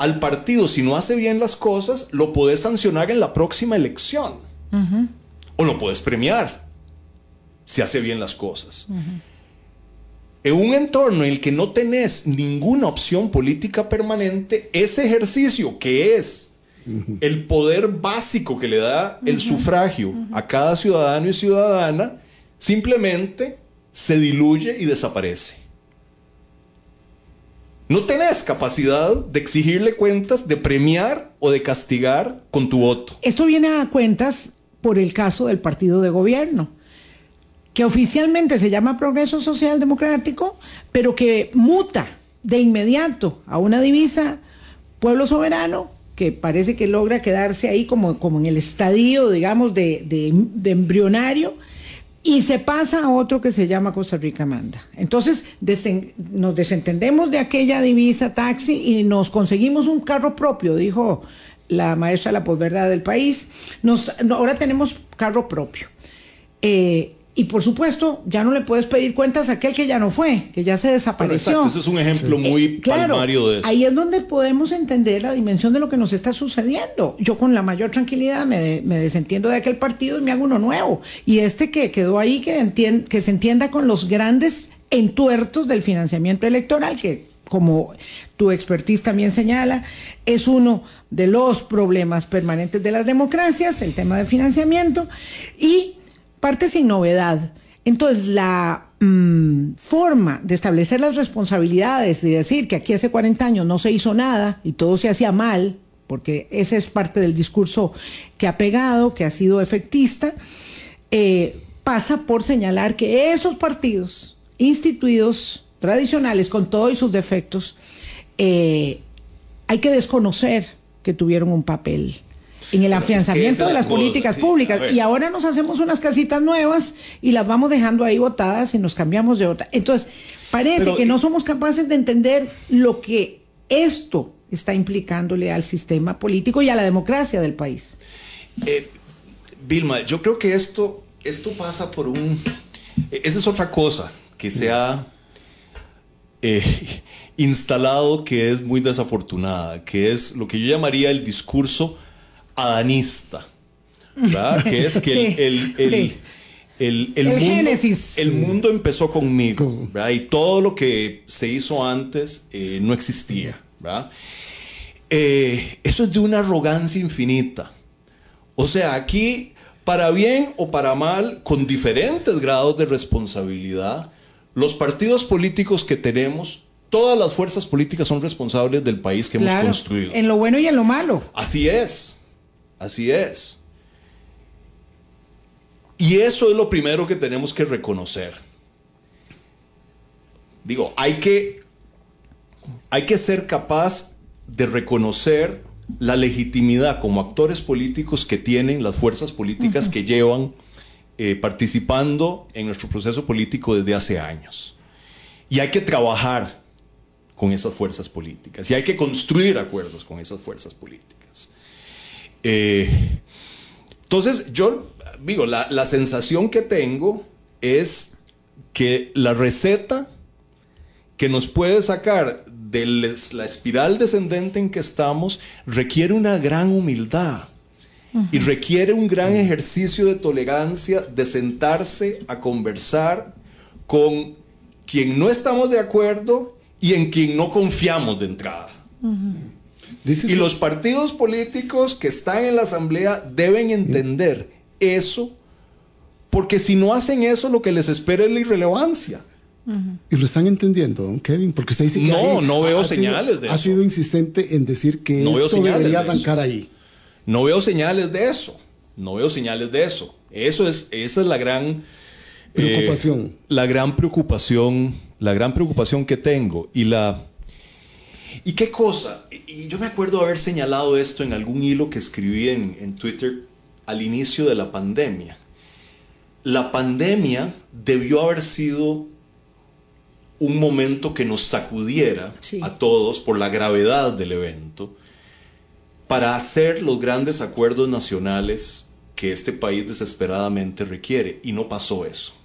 al partido, si no hace bien las cosas, lo podés sancionar en la próxima elección. O lo puedes premiar si hace bien las cosas. En un entorno en el que no tenés ninguna opción política permanente, ese ejercicio que es el poder básico que le da el sufragio a cada ciudadano y ciudadana, simplemente se diluye y desaparece. No tenés capacidad de exigirle cuentas, de premiar o de castigar con tu voto. Esto viene a cuentas por el caso del partido de gobierno, que oficialmente se llama Progreso Social Democrático, pero que muta de inmediato a una divisa pueblo soberano que parece que logra quedarse ahí como, como en el estadio, digamos, de, de, embrionario, y se pasa a otro que se llama Costa Rica Manda. Entonces nos desentendemos de aquella divisa taxi y nos conseguimos un carro propio, dijo la maestra de la posverdad del país. Nos, ahora tenemos carro propio. Eh, y por supuesto, ya no le puedes pedir cuentas a aquel que ya no fue, que ya se desapareció. exacto, ese es un ejemplo muy eh, palmario de eso. Ahí es donde podemos entender la dimensión de lo que nos está sucediendo. Yo con la mayor tranquilidad me, desentiendo de aquel partido y me hago uno nuevo. Y este que quedó ahí, que, que se entienda con los grandes entuertos del financiamiento electoral, que como tu expertise también señala, es uno de los problemas permanentes de las democracias, el tema de financiamiento, y parte sin novedad. Entonces, la mm, forma de establecer las responsabilidades y decir que aquí hace 40 años no se hizo nada y todo se hacía mal, porque ese es parte del discurso que ha pegado, que ha sido efectista, eh, pasa por señalar que esos partidos instituidos tradicionales, con todos sus defectos, eh, hay que desconocer que tuvieron un papel en el afianzamiento de las políticas públicas. Y ahora nos hacemos unas casitas nuevas y las vamos dejando ahí botadas y nos cambiamos de otra. Entonces, parece que no somos capaces de entender lo que esto está implicándole al sistema político y a la democracia del país. Eh, Vilma, yo creo que esto, esto pasa por un... Esa es otra cosa que se ha eh, instalado que es muy desafortunada, que es lo que yo llamaría el discurso adanista, ¿verdad? que es que el, el, mundo, el, mundo, empezó conmigo, ¿verdad? y todo lo que se hizo antes eh, no existía. ¿verdad? Eh, eso es de una arrogancia infinita. O sea, aquí, para bien o para mal, con diferentes grados de responsabilidad, los partidos políticos que tenemos todas las fuerzas políticas son responsables del país que hemos construido. En lo bueno y en lo malo. Así es. Así es. Y eso es lo primero que tenemos que reconocer. Digo, hay que, hay que ser capaz de reconocer la legitimidad como actores políticos que tienen las fuerzas políticas que llevan eh, participando en nuestro proceso político desde hace años. Y hay que trabajar con esas fuerzas políticas y hay que construir acuerdos con esas fuerzas políticas. Eh, entonces, yo digo, la, sensación que tengo es que la receta que nos puede sacar de la espiral descendente en que estamos requiere una gran humildad y requiere un gran ejercicio de tolerancia de sentarse a conversar con quien no estamos de acuerdo y en quien no confiamos de entrada. Y los partidos políticos que están en la asamblea deben entender eso, porque si no hacen eso, lo que les espera es la irrelevancia. Y lo están entendiendo, don Kevin, porque usted dice que no, no veo señales de eso. Ha sido insistente en decir que esto debería arrancar ahí. No veo señales de eso. No veo señales de eso. Eso es, esa es la gran eh, preocupación. la gran preocupación, la gran preocupación que tengo y la ¿Y qué cosa? Y yo me acuerdo haber señalado esto en algún hilo que escribí en, Twitter al inicio de la pandemia. La pandemia debió haber sido un momento que nos sacudiera a todos por la gravedad del evento para hacer los grandes acuerdos nacionales que este país desesperadamente requiere. Y no pasó eso.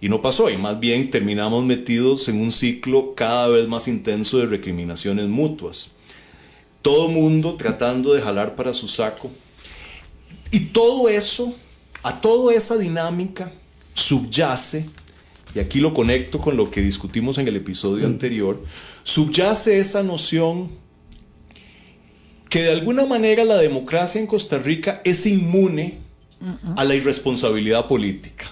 Y no pasó, y más bien terminamos metidos en un ciclo cada vez más intenso de recriminaciones mutuas. Todo mundo tratando de jalar para su saco. Y todo eso, a toda esa dinámica, subyace, y aquí lo conecto con lo que discutimos en el episodio mm. anterior, subyace esa noción que de alguna manera la democracia en Costa Rica es inmune a la irresponsabilidad política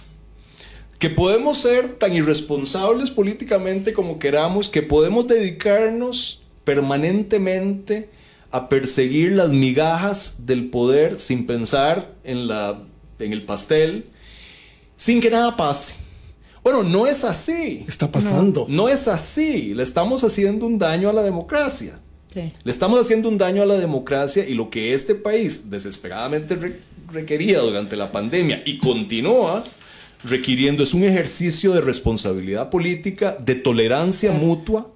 que podemos ser tan irresponsables políticamente como queramos, que podemos dedicarnos permanentemente a perseguir las migajas del poder sin pensar en, la, en el pastel, sin que nada pase. Bueno, no es así. Está pasando. No, no, es así. Le estamos haciendo un daño a la democracia. Le estamos haciendo un daño a la democracia y lo que este país desesperadamente requería durante la pandemia y continúa requiriendo es un ejercicio de responsabilidad política, de tolerancia mutua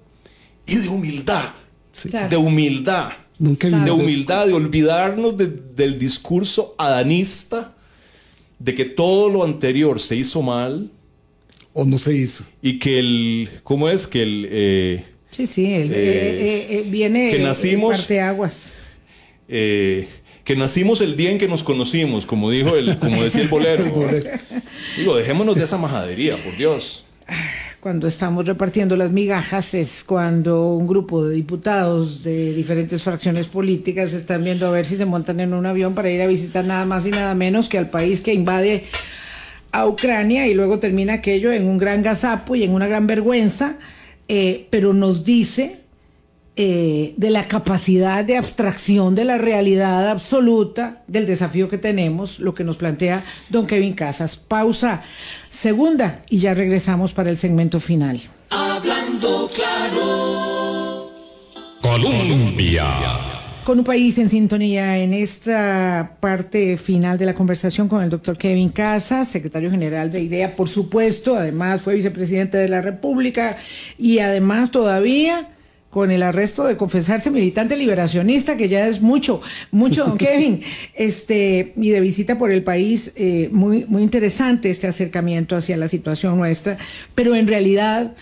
y de humildad. De humildad. De humildad, de olvidarnos del discurso adanista de que todo lo anterior se hizo mal. O no se hizo. Y que el. ¿Cómo es? Que el. Eh, sí, sí, el, eh, eh, viene. Que nacimos. Aguas. Que nacimos el día en que nos conocimos, como dijo el, como decía el bolero. Digo, dejémonos de esa majadería, por Dios cuando estamos repartiendo las migajas es cuando un grupo de diputados de diferentes fracciones políticas están viendo a ver si se montan en un avión para ir a visitar nada más y nada menos que al país que invade a Ucrania y luego termina aquello en un gran gazapo y en una gran vergüenza, eh, pero nos dice eh, de la capacidad de abstracción de la realidad absoluta del desafío que tenemos, lo que nos plantea don Kevin Casas. Pausa segunda y ya regresamos para el segmento final. Hablando claro. Colombia. Con un país en sintonía en esta parte final de la conversación con el doctor Kevin Casas, secretario general de IDEA, por supuesto, además fue vicepresidente de la República y además todavía con el arresto de confesarse militante liberacionista, que ya es mucho, mucho, don Kevin, este, y de visita por el país, eh, muy, muy interesante este acercamiento hacia la situación nuestra, pero en realidad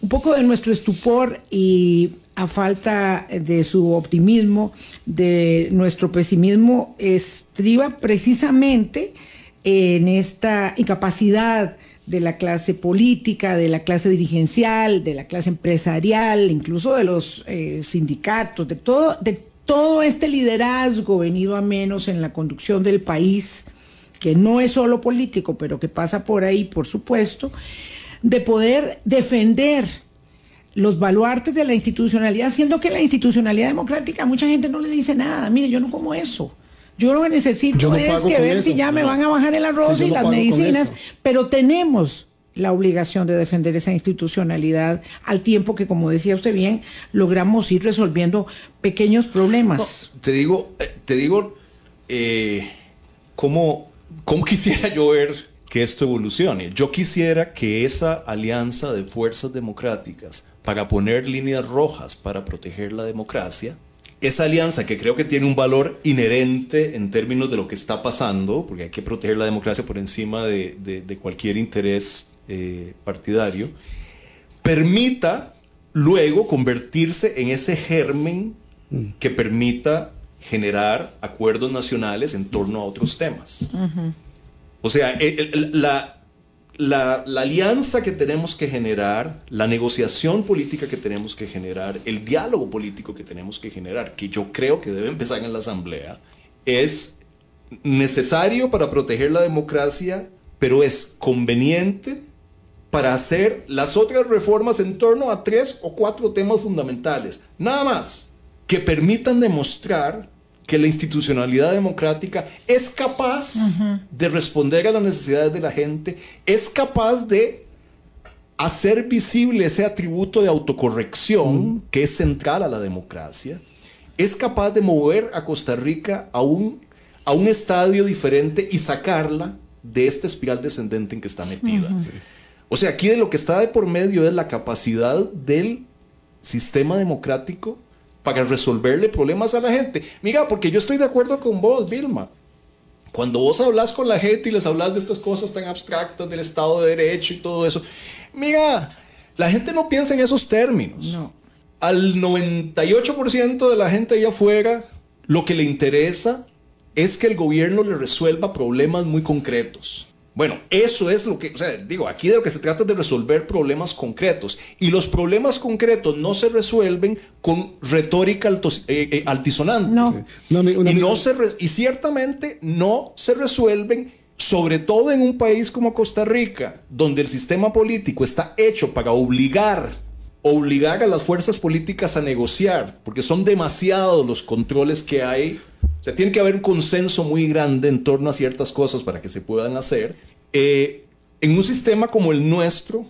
un poco de nuestro estupor y a falta de su optimismo, de nuestro pesimismo, estriba precisamente en esta incapacidad de la clase política, de la clase dirigencial, de la clase empresarial, incluso de los eh, sindicatos, de todo, de todo este liderazgo venido a menos en la conducción del país, que no es solo político, pero que pasa por ahí, por supuesto, de poder defender los baluartes de la institucionalidad, siendo que la institucionalidad democrática mucha gente no le dice nada. Mire, yo no como eso. Yo lo que necesito es que ver si ya me van a bajar el arroz y las medicinas, pero tenemos la obligación de defender esa institucionalidad al tiempo que, como decía usted bien, logramos ir resolviendo pequeños problemas. te digo, eh, te digo, eh, ¿cómo, ¿cómo quisiera yo ver que esto evolucione? Yo quisiera que esa alianza de fuerzas democráticas para poner líneas rojas para proteger la democracia esa alianza que creo que tiene un valor inherente en términos de lo que está pasando, porque hay que proteger la democracia por encima de, cualquier interés eh, partidario, permita luego convertirse en ese germen que permita generar acuerdos nacionales en torno a otros temas. O sea, la, la, alianza que tenemos que generar, la negociación política que tenemos que generar, el diálogo político que tenemos que generar, que yo creo que debe empezar en la Asamblea, es necesario para proteger la democracia, pero es conveniente para hacer las otras reformas en torno a tres o cuatro temas fundamentales. Nada más que permitan demostrar que la institucionalidad democrática es capaz de responder a las necesidades de la gente, es capaz de hacer visible ese atributo de autocorrección que es central a la democracia, es capaz de mover a Costa Rica a un, a un estadio diferente y sacarla de esta espiral descendente en que está metida. O sea, aquí de lo que está de por medio es la capacidad del sistema democrático para resolverle problemas a la gente. Mira, porque yo estoy de acuerdo con vos, Vilma. Cuando vos hablas con la gente y les hablas de estas cosas tan abstractas del Estado de Derecho y todo eso, mira, la gente no piensa en esos términos. No. Al 98% de la gente allá afuera, lo que le interesa es que el gobierno le resuelva problemas muy concretos. Bueno, eso es lo que, o sea, digo, aquí de lo que se trata es de resolver problemas concretos. Y los problemas concretos no se resuelven con retórica eh, eh, altisonante. No. y, no se y ciertamente no se resuelven, sobre todo en un país como Costa Rica, donde el sistema político está hecho para obligar obligar a las fuerzas políticas a negociar, porque son demasiados los controles que hay o sea, tiene que haber un consenso muy grande en torno a ciertas cosas para que se puedan hacer. Eh, en un sistema como el nuestro,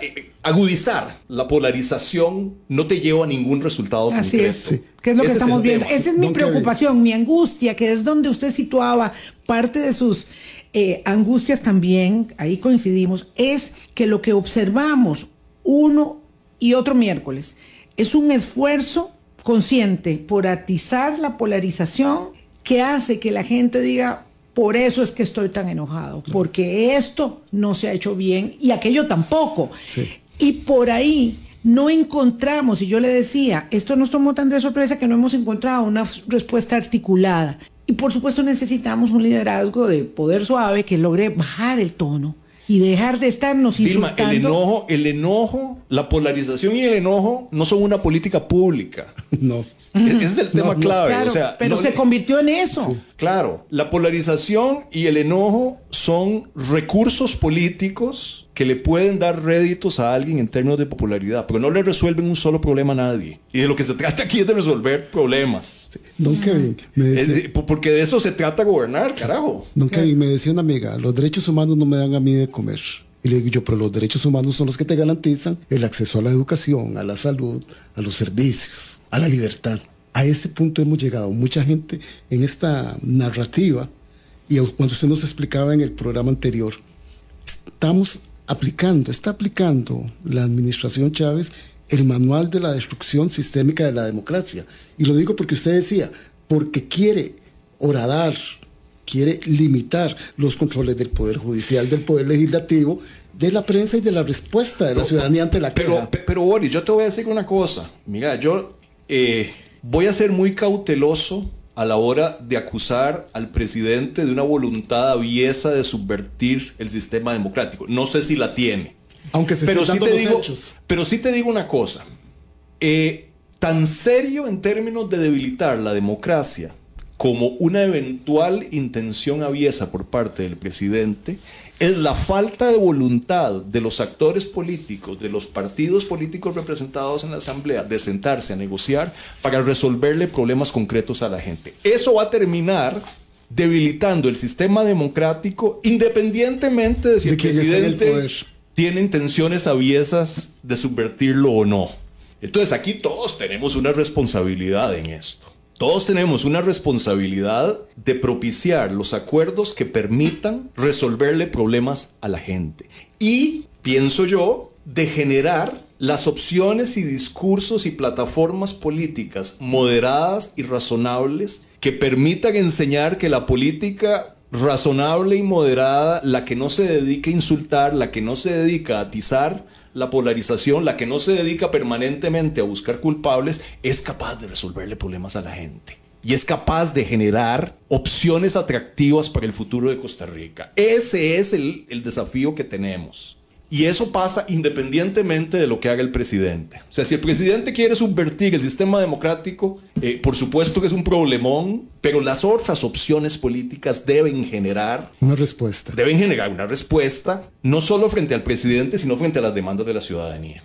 eh, agudizar la polarización no te lleva a ningún resultado Así es. ¿Qué es lo que estamos viendo? Esa es mi preocupación, mi angustia, que es donde usted situaba parte de sus eh, angustias también, ahí coincidimos, es que lo que observamos uno y otro miércoles es un esfuerzo consciente por atizar la polarización que hace que la gente diga, por eso es que estoy tan enojado, porque esto no se ha hecho bien y aquello tampoco. Y por ahí no encontramos, y yo le decía, esto nos tomó tan de sorpresa que no hemos encontrado una respuesta articulada. Y por supuesto necesitamos un liderazgo de poder suave que logre bajar el tono y dejar de estarnos insultando. el enojo, el enojo, la polarización y el enojo no son una política pública. No. Ese es el tema clave. pero se convirtió en eso. Claro, la polarización y el enojo son recursos políticos que le pueden dar réditos a alguien en términos de popularidad, pero no le resuelven un solo problema a nadie. Y de lo que se trata aquí es de resolver problemas. Don Kevin, me decía, porque de eso se trata gobernar, carajo. Don Kevin, me decía una amiga, los derechos humanos no me dan a mí de comer. Y le digo yo, pero los derechos humanos son los que te garantizan el acceso a la educación, a la salud, a los servicios, a la libertad. A ese punto hemos llegado. Mucha gente en esta narrativa, y cuando usted nos explicaba en el programa anterior, estamos aplicando, está aplicando la administración Chávez el manual de la destrucción sistémica de la democracia. Y lo digo porque usted decía, porque quiere horadar, quiere limitar los controles del Poder Judicial, del Poder Legislativo, de la prensa y de la respuesta de la ciudadanía ante la queja. Pero, pero, Boris, yo te voy a decir una cosa. Mira, yo eh, voy a ser muy cauteloso a la hora de acusar al presidente de una voluntad aviesa de subvertir el sistema democrático. No sé si la tiene. Aunque se pero sí te digo, Pero sí te digo una cosa. Eh, tan serio en términos de debilitar la democracia como una eventual intención aviesa por parte del presidente es la falta de voluntad de los actores políticos, de los partidos políticos representados en la Asamblea, de sentarse a negociar para resolverle problemas concretos a la gente. Eso va a terminar debilitando el sistema democrático independientemente de si el presidente tiene intenciones aviesas de subvertirlo o no. Entonces aquí todos tenemos una responsabilidad en esto. Todos tenemos una responsabilidad de propiciar los acuerdos que permitan resolverle problemas a la gente. Y, pienso yo, de generar las opciones y discursos y plataformas políticas moderadas y razonables que permitan enseñar que la política razonable y moderada, la que no se dedica a insultar, la que no se dedica a atizar, la polarización, la que no se dedica permanentemente a buscar culpables, es capaz de resolverle problemas a la gente. Y es capaz de generar opciones atractivas para el futuro de Costa Rica. Ese es el, el desafío que tenemos. Y eso pasa independientemente de lo que haga el presidente. O sea, si el presidente quiere subvertir el sistema democrático, eh, por supuesto que es un problemón, pero las otras opciones políticas deben generar... Una respuesta. Deben generar una respuesta, no solo frente al presidente, sino frente a las demandas de la ciudadanía.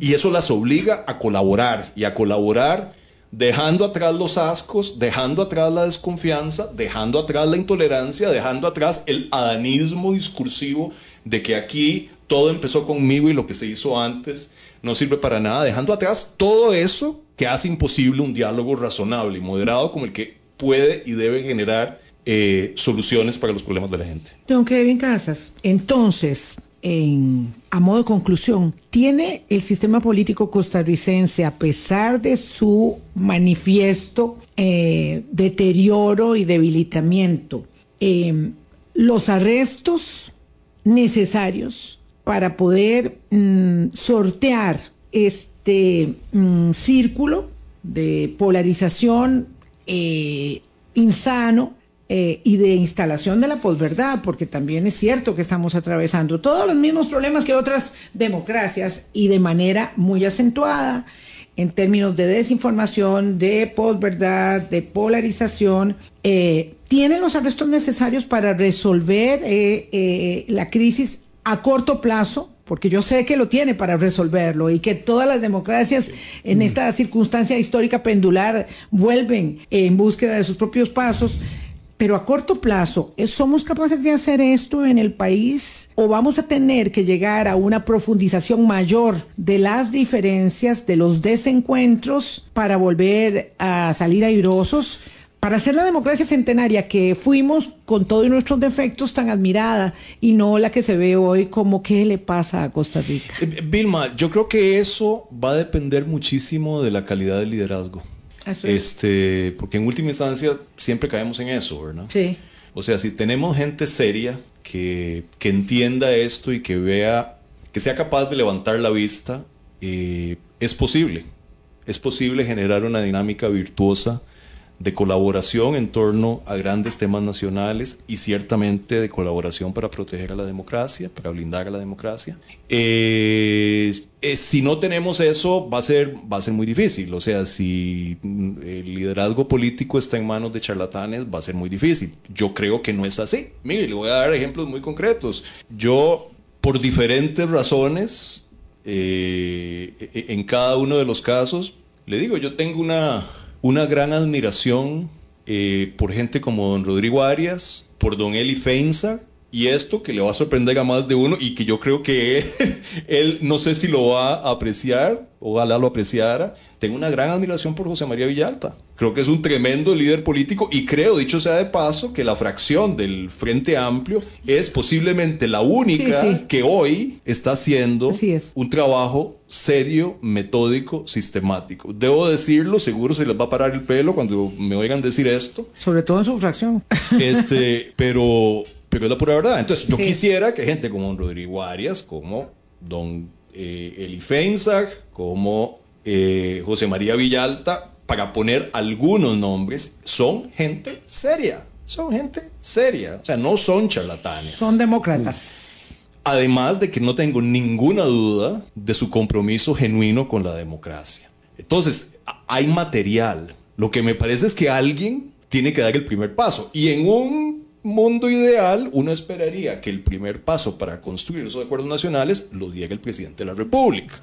Y eso las obliga a colaborar y a colaborar dejando atrás los ascos, dejando atrás la desconfianza, dejando atrás la intolerancia, dejando atrás el adanismo discursivo de que aquí todo empezó conmigo y lo que se hizo antes no sirve para nada, dejando atrás todo eso que hace imposible un diálogo razonable y moderado como el que puede y debe generar eh, soluciones para los problemas de la gente. Don Kevin Casas, entonces, en, a modo de conclusión, ¿tiene el sistema político costarricense, a pesar de su manifiesto eh, deterioro y debilitamiento, eh, los arrestos necesarios para poder mm, sortear este mm, círculo de polarización eh, insano eh, y de instalación de la posverdad, porque también es cierto que estamos atravesando todos los mismos problemas que otras democracias y de manera muy acentuada en términos de desinformación, de posverdad, de polarización, eh, tienen los arrestos necesarios para resolver la crisis a corto plazo, porque yo sé que lo tiene para resolverlo y que todas las democracias en mm. esta circunstancia histórica pendular vuelven en búsqueda de sus propios pasos, pero a corto plazo, ¿somos capaces de hacer esto en el país o vamos a tener que llegar a una profundización mayor de las diferencias, de los desencuentros para volver a salir airosos? Para hacer la democracia centenaria que fuimos con todos nuestros defectos tan admirada y no la que se ve hoy como qué le pasa a Costa Rica. Eh, Vilma, yo creo que eso va a depender muchísimo de la calidad del liderazgo. este, porque en última instancia siempre caemos en eso, ¿verdad? Sí. O sea, si tenemos gente seria que, que entienda esto y que vea, que sea capaz de levantar la vista, eh, es posible. Es posible generar una dinámica virtuosa de colaboración en torno a grandes temas nacionales y ciertamente de colaboración para proteger a la democracia, para blindar a la democracia. Eh, eh, si no tenemos eso, va a, ser, va a ser muy difícil. O sea, si mm, el liderazgo político está en manos de charlatanes, va a ser muy difícil. Yo creo que no es así. Mire, le voy a dar ejemplos muy concretos. Yo, por diferentes razones, eh, e, e, en cada uno de los casos, le digo, yo tengo una una gran admiración eh, por gente como don Rodrigo Arias, por don Eli Feinza, y esto que le va a sorprender a más de uno y que yo creo que él, él, no sé si lo va a apreciar, ojalá lo apreciara. Tengo una gran admiración por José María Villalta. Creo que es un tremendo líder político y creo, dicho sea de paso, que la fracción del Frente Amplio es posiblemente la única que hoy está haciendo un trabajo serio, metódico, sistemático. Debo decirlo, seguro se les va a parar el pelo cuando me oigan decir esto. Sobre todo en su fracción. Este, pero pero es la pura verdad. Entonces, yo quisiera que gente como Rodrigo Arias, como don eh, Eli como eh, José María Villalta, para poner algunos nombres, son gente seria. Son gente seria. O sea, no son charlatanes. Son demócratas. Además de que no tengo ninguna duda de su compromiso genuino con la democracia. Entonces, hay material. Lo que me parece es que alguien tiene que dar el primer paso. Y en un mundo ideal, uno esperaría que el primer paso para construir esos acuerdos nacionales lo diera el presidente de la República.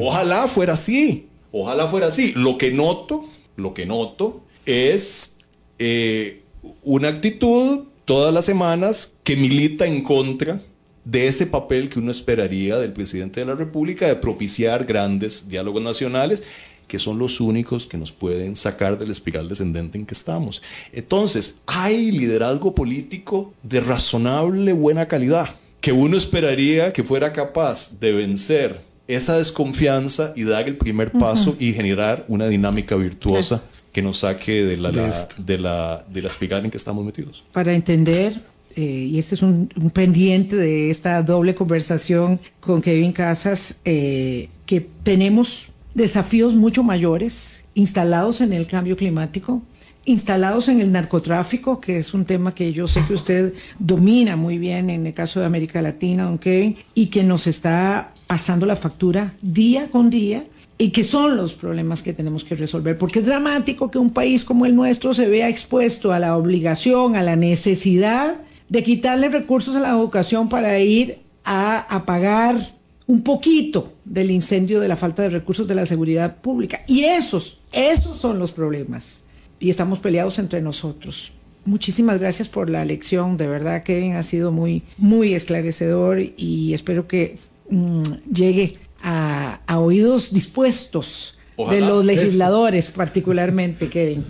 Ojalá fuera así, ojalá fuera así. Lo que noto, lo que noto es eh, una actitud todas las semanas que milita en contra de ese papel que uno esperaría del presidente de la República de propiciar grandes diálogos nacionales que son los únicos que nos pueden sacar del espiral descendente en que estamos. Entonces, hay liderazgo político de razonable buena calidad, que uno esperaría que fuera capaz de vencer esa desconfianza y dar el primer paso y generar una dinámica virtuosa que nos saque de la, de, la, de la espiral en que estamos metidos. Para entender eh, y este es un, pendiente de esta doble conversación con Kevin Casas, eh, que tenemos desafíos mucho mayores instalados en el cambio climático, instalados en el narcotráfico, que es un tema que yo sé que usted domina muy bien en el caso de América Latina, don Kevin, y que nos está pasando la factura día con día y que son los problemas que tenemos que resolver, porque es dramático que un país como el nuestro se vea expuesto a la obligación, a la necesidad de quitarle recursos a la educación para ir a apagar un poquito del incendio de la falta de recursos de la seguridad pública. Y esos, esos son los problemas. Y estamos peleados entre nosotros. Muchísimas gracias por la lección, de verdad Kevin ha sido muy, muy esclarecedor y espero que mm, llegue a, oídos dispuestos de los legisladores particularmente, Kevin.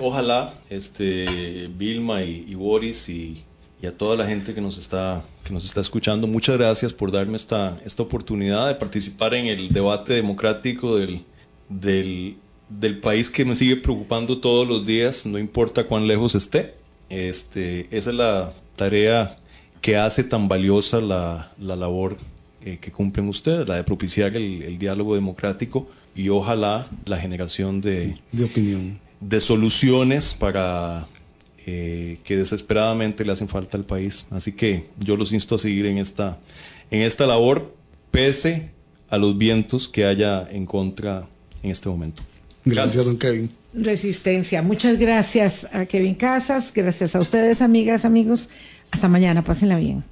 Ojalá, este, Vilma y Boris y y a toda la gente que nos está, que nos está escuchando. Muchas gracias por darme esta, esta oportunidad de participar en el debate democrático del, del, del país que me sigue preocupando todos los días, no importa cuán lejos esté. Este, esa es la tarea que hace tan valiosa la, la labor eh, que cumplen ustedes, la de propiciar el, el, diálogo democrático y ojalá la generación de, de opinión. De soluciones para eh, que desesperadamente le hacen falta al país. Así que yo los insto a seguir en esta, en esta labor, pese a los vientos que haya en contra en este momento. Gracias, don Kevin. Resistencia. Muchas gracias a Kevin Casas, gracias a ustedes, amigas, amigos. Hasta mañana, pásenla bien.